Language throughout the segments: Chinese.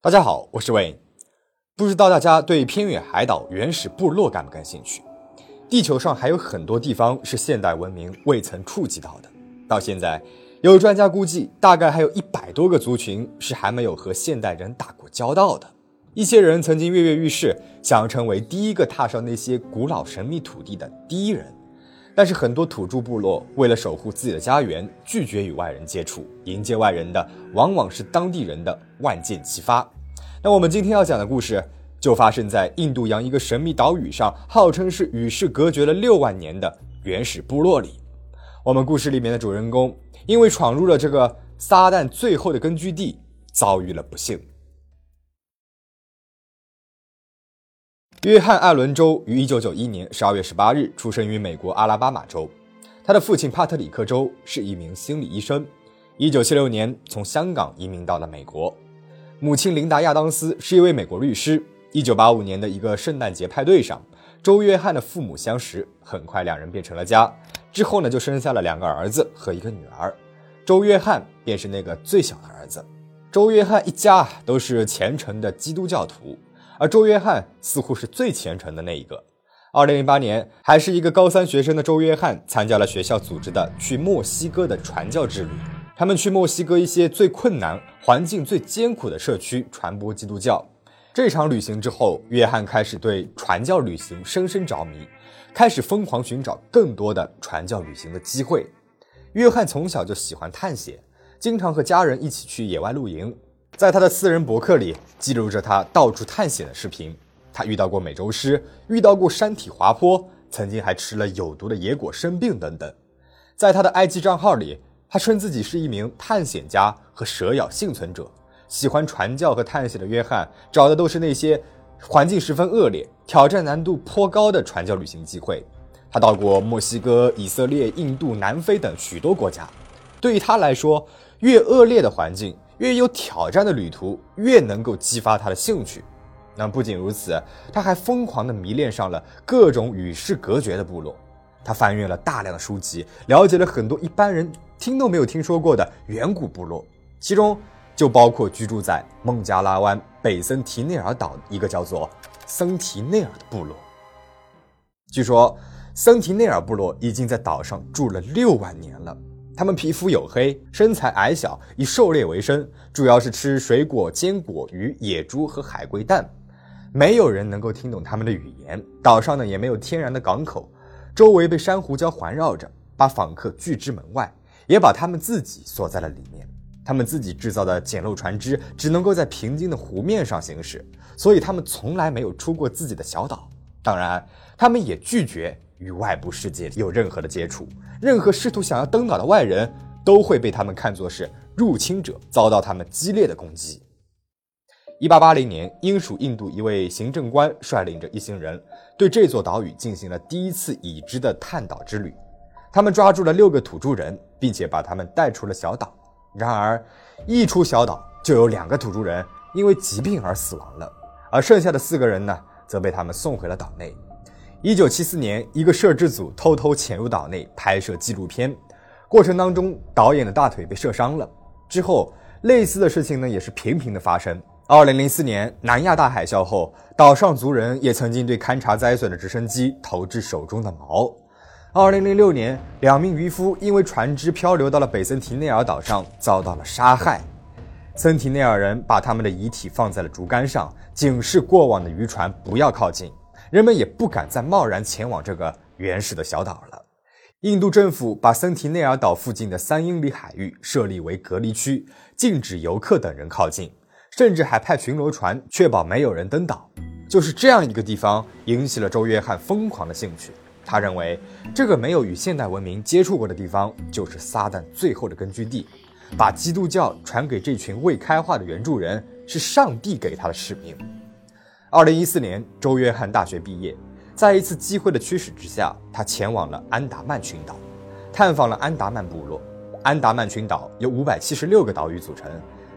大家好，我是魏。不知道大家对偏远海岛原始部落感不感兴趣？地球上还有很多地方是现代文明未曾触及到的。到现在，有专家估计，大概还有一百多个族群是还没有和现代人打过交道的。一些人曾经跃跃欲试，想要成为第一个踏上那些古老神秘土地的第一人。但是很多土著部落为了守护自己的家园，拒绝与外人接触，迎接外人的往往是当地人的万箭齐发。那我们今天要讲的故事，就发生在印度洋一个神秘岛屿上，号称是与世隔绝了六万年的原始部落里。我们故事里面的主人公，因为闯入了这个撒旦最后的根据地，遭遇了不幸。约翰·艾伦·州于1991年12月18日出生于美国阿拉巴马州。他的父亲帕特里克·州是一名心理医生。1976年从香港移民到了美国。母亲琳达·亚当斯是一位美国律师。1985年的一个圣诞节派对上，周约翰的父母相识，很快两人便成了家。之后呢，就生下了两个儿子和一个女儿。周约翰便是那个最小的儿子。周约翰一家都是虔诚的基督教徒。而周约翰似乎是最虔诚的那一个。二零零八年，还是一个高三学生的周约翰参加了学校组织的去墨西哥的传教之旅。他们去墨西哥一些最困难、环境最艰苦的社区传播基督教。这场旅行之后，约翰开始对传教旅行深深着迷，开始疯狂寻找更多的传教旅行的机会。约翰从小就喜欢探险，经常和家人一起去野外露营。在他的私人博客里记录着他到处探险的视频。他遇到过美洲狮，遇到过山体滑坡，曾经还吃了有毒的野果生病等等。在他的 IG 账号里，他称自己是一名探险家和蛇咬幸存者。喜欢传教和探险的约翰找的都是那些环境十分恶劣、挑战难度颇高的传教旅行机会。他到过墨西哥、以色列、印度、南非等许多国家。对于他来说，越恶劣的环境。越有挑战的旅途，越能够激发他的兴趣。那不仅如此，他还疯狂地迷恋上了各种与世隔绝的部落。他翻阅了大量的书籍，了解了很多一般人听都没有听说过的远古部落，其中就包括居住在孟加拉湾北森提内尔岛一个叫做森提内尔的部落。据说，森提内尔部落已经在岛上住了六万年了。他们皮肤黝黑，身材矮小，以狩猎为生，主要是吃水果、坚果、鱼、野猪和海龟蛋。没有人能够听懂他们的语言。岛上呢也没有天然的港口，周围被珊瑚礁环绕着，把访客拒之门外，也把他们自己锁在了里面。他们自己制造的简陋船只只能够在平静的湖面上行驶，所以他们从来没有出过自己的小岛。当然，他们也拒绝。与外部世界有任何的接触，任何试图想要登岛的外人都会被他们看作是入侵者，遭到他们激烈的攻击。一八八零年，英属印度一位行政官率领着一行人对这座岛屿进行了第一次已知的探岛之旅。他们抓住了六个土著人，并且把他们带出了小岛。然而，一出小岛就有两个土著人因为疾病而死亡了，而剩下的四个人呢，则被他们送回了岛内。一九七四年，一个摄制组偷偷潜入岛内拍摄纪录片，过程当中，导演的大腿被射伤了。之后，类似的事情呢也是频频的发生。二零零四年南亚大海啸后，岛上族人也曾经对勘察灾损的直升机投掷手中的矛。二零零六年，两名渔夫因为船只漂流到了北森提内尔岛上，遭到了杀害。森提内尔人把他们的遗体放在了竹竿上，警示过往的渔船不要靠近。人们也不敢再贸然前往这个原始的小岛了。印度政府把森提内尔岛附近的三英里海域设立为隔离区，禁止游客等人靠近，甚至还派巡逻船确保没有人登岛。就是这样一个地方，引起了周约翰疯狂的兴趣。他认为，这个没有与现代文明接触过的地方，就是撒旦最后的根据地。把基督教传给这群未开化的原住人，是上帝给他的使命。二零一四年，周约翰大学毕业，在一次机会的驱使之下，他前往了安达曼群岛，探访了安达曼部落。安达曼群岛由五百七十六个岛屿组成，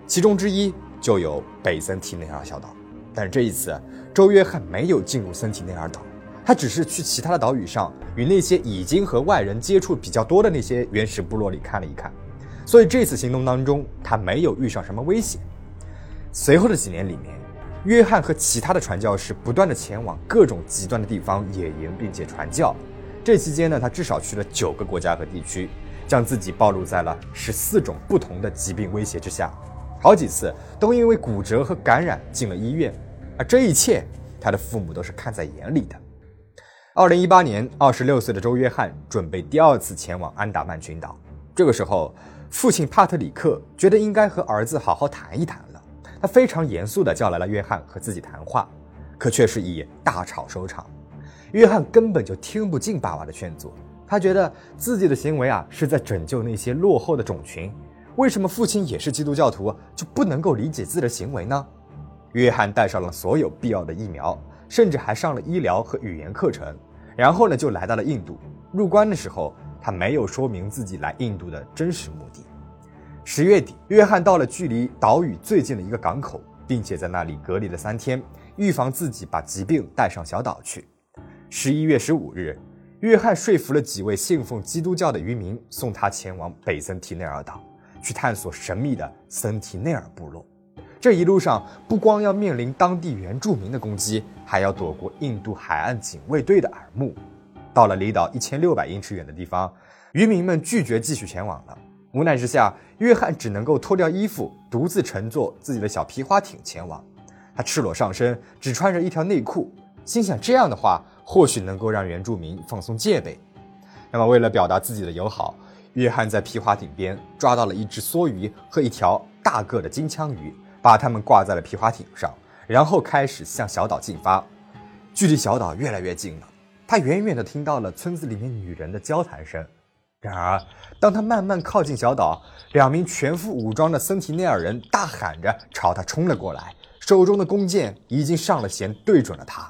其中之一就有北森提内尔小岛。但这一次，周约翰没有进入森提内尔岛，他只是去其他的岛屿上，与那些已经和外人接触比较多的那些原始部落里看了一看。所以这次行动当中，他没有遇上什么危险。随后的几年里面，约翰和其他的传教士不断的前往各种极端的地方野营，并且传教。这期间呢，他至少去了九个国家和地区，将自己暴露在了十四种不同的疾病威胁之下，好几次都因为骨折和感染进了医院。而这一切，他的父母都是看在眼里的。二零一八年，二十六岁的周约翰准备第二次前往安达曼群岛。这个时候，父亲帕特里克觉得应该和儿子好好谈一谈了。他非常严肃地叫来了约翰和自己谈话，可却是以大吵收场。约翰根本就听不进爸爸的劝阻，他觉得自己的行为啊是在拯救那些落后的种群。为什么父亲也是基督教徒就不能够理解自己的行为呢？约翰带上了所有必要的疫苗，甚至还上了医疗和语言课程，然后呢就来到了印度。入关的时候，他没有说明自己来印度的真实目的。十月底，约翰到了距离岛屿最近的一个港口，并且在那里隔离了三天，预防自己把疾病带上小岛去。十一月十五日，约翰说服了几位信奉基督教的渔民，送他前往北森提内尔岛，去探索神秘的森提内尔部落。这一路上，不光要面临当地原住民的攻击，还要躲过印度海岸警卫队的耳目。到了离岛一千六百英尺远的地方，渔民们拒绝继续前往了。无奈之下，约翰只能够脱掉衣服，独自乘坐自己的小皮划艇前往。他赤裸上身，只穿着一条内裤，心想这样的话。或许能够让原住民放松戒备。那么，为了表达自己的友好，约翰在皮划艇边抓到了一只梭鱼和一条大个的金枪鱼，把它们挂在了皮划艇上，然后开始向小岛进发。距离小岛越来越近了，他远远地听到了村子里面女人的交谈声。然而，当他慢慢靠近小岛，两名全副武装的森提内尔人大喊着朝他冲了过来，手中的弓箭已经上了弦，对准了他。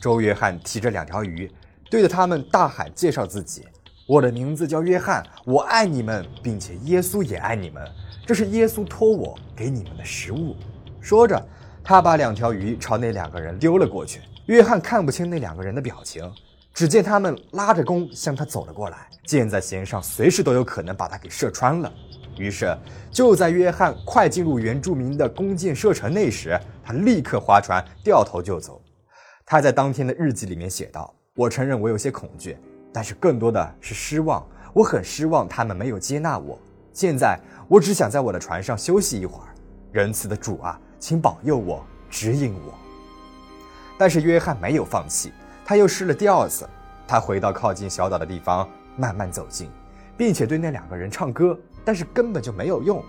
周约翰提着两条鱼，对着他们大喊，介绍自己：“我的名字叫约翰，我爱你们，并且耶稣也爱你们。这是耶稣托我给你们的食物。”说着，他把两条鱼朝那两个人丢了过去。约翰看不清那两个人的表情，只见他们拉着弓向他走了过来，箭在弦上，随时都有可能把他给射穿了。于是，就在约翰快进入原住民的弓箭射程内时，他立刻划船掉头就走。他在当天的日记里面写道：“我承认我有些恐惧，但是更多的是失望。我很失望他们没有接纳我。现在我只想在我的船上休息一会儿。仁慈的主啊，请保佑我，指引我。”但是约翰没有放弃，他又试了第二次。他回到靠近小岛的地方，慢慢走近，并且对那两个人唱歌，但是根本就没有用。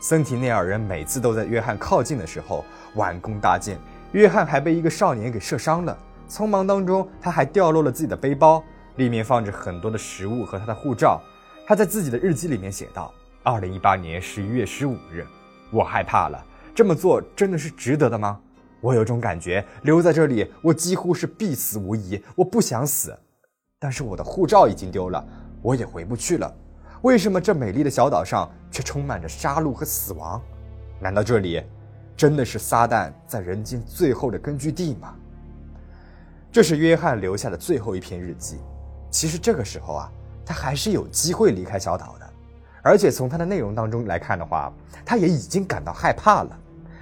森提内尔人每次都在约翰靠近的时候弯弓搭箭。约翰还被一个少年给射伤了。匆忙当中，他还掉落了自己的背包，里面放着很多的食物和他的护照。他在自己的日记里面写道：“二零一八年十一月十五日，我害怕了。这么做真的是值得的吗？我有种感觉，留在这里，我几乎是必死无疑。我不想死，但是我的护照已经丢了，我也回不去了。为什么这美丽的小岛上却充满着杀戮和死亡？难道这里……”真的是撒旦在人间最后的根据地吗？这是约翰留下的最后一篇日记。其实这个时候啊，他还是有机会离开小岛的，而且从他的内容当中来看的话，他也已经感到害怕了。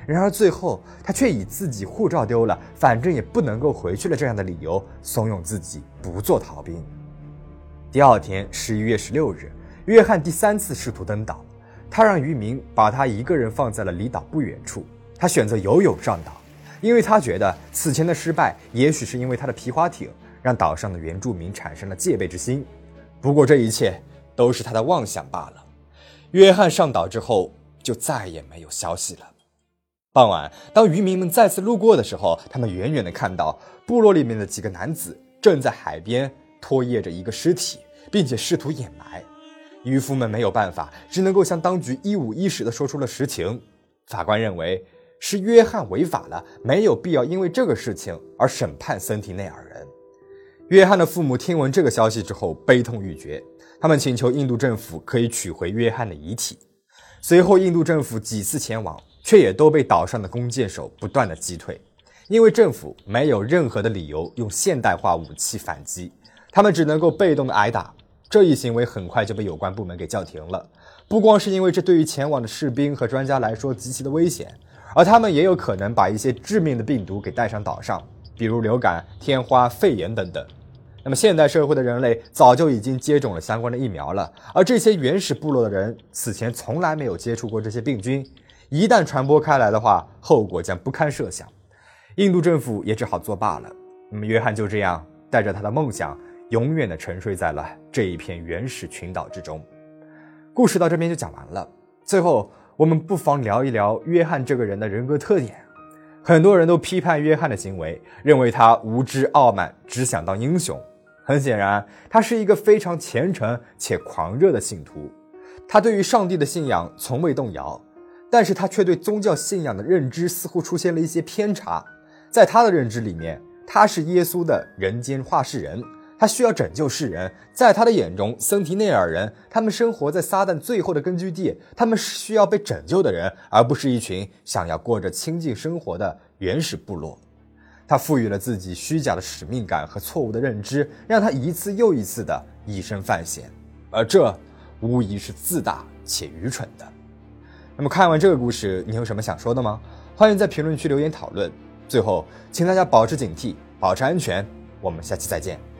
然而最后，他却以自己护照丢了，反正也不能够回去了这样的理由，怂恿自己不做逃兵。第二天，十一月十六日，约翰第三次试图登岛，他让渔民把他一个人放在了离岛不远处。他选择游泳上岛，因为他觉得此前的失败也许是因为他的皮划艇让岛上的原住民产生了戒备之心。不过这一切都是他的妄想罢了。约翰上岛之后就再也没有消息了。傍晚，当渔民们再次路过的时候，他们远远地看到部落里面的几个男子正在海边拖曳着一个尸体，并且试图掩埋。渔夫们没有办法，只能够向当局一五一十地说出了实情。法官认为。是约翰违法了，没有必要因为这个事情而审判森提内尔人。约翰的父母听闻这个消息之后悲痛欲绝，他们请求印度政府可以取回约翰的遗体。随后，印度政府几次前往，却也都被岛上的弓箭手不断的击退，因为政府没有任何的理由用现代化武器反击，他们只能够被动的挨打。这一行为很快就被有关部门给叫停了，不光是因为这对于前往的士兵和专家来说极其的危险。而他们也有可能把一些致命的病毒给带上岛上，比如流感、天花、肺炎等等。那么现代社会的人类早就已经接种了相关的疫苗了，而这些原始部落的人此前从来没有接触过这些病菌，一旦传播开来的话，后果将不堪设想。印度政府也只好作罢了。那么约翰就这样带着他的梦想，永远的沉睡在了这一片原始群岛之中。故事到这边就讲完了。最后，我们不妨聊一聊约翰这个人的人格特点。很多人都批判约翰的行为，认为他无知傲慢，只想当英雄。很显然，他是一个非常虔诚且狂热的信徒。他对于上帝的信仰从未动摇，但是他却对宗教信仰的认知似乎出现了一些偏差。在他的认知里面，他是耶稣的人间化世人，他需要拯救世人。在他的眼中，森提内尔人他们生活在撒旦最后的根据地，他们是需要被拯救的人，而不是一群想要过着清静生活的原始部落。他赋予了自己虚假的使命感和错误的认知，让他一次又一次的以身犯险，而这无疑是自大且愚蠢的。那么看完这个故事，你有什么想说的吗？欢迎在评论区留言讨论。最后，请大家保持警惕，保持安全。我们下期再见。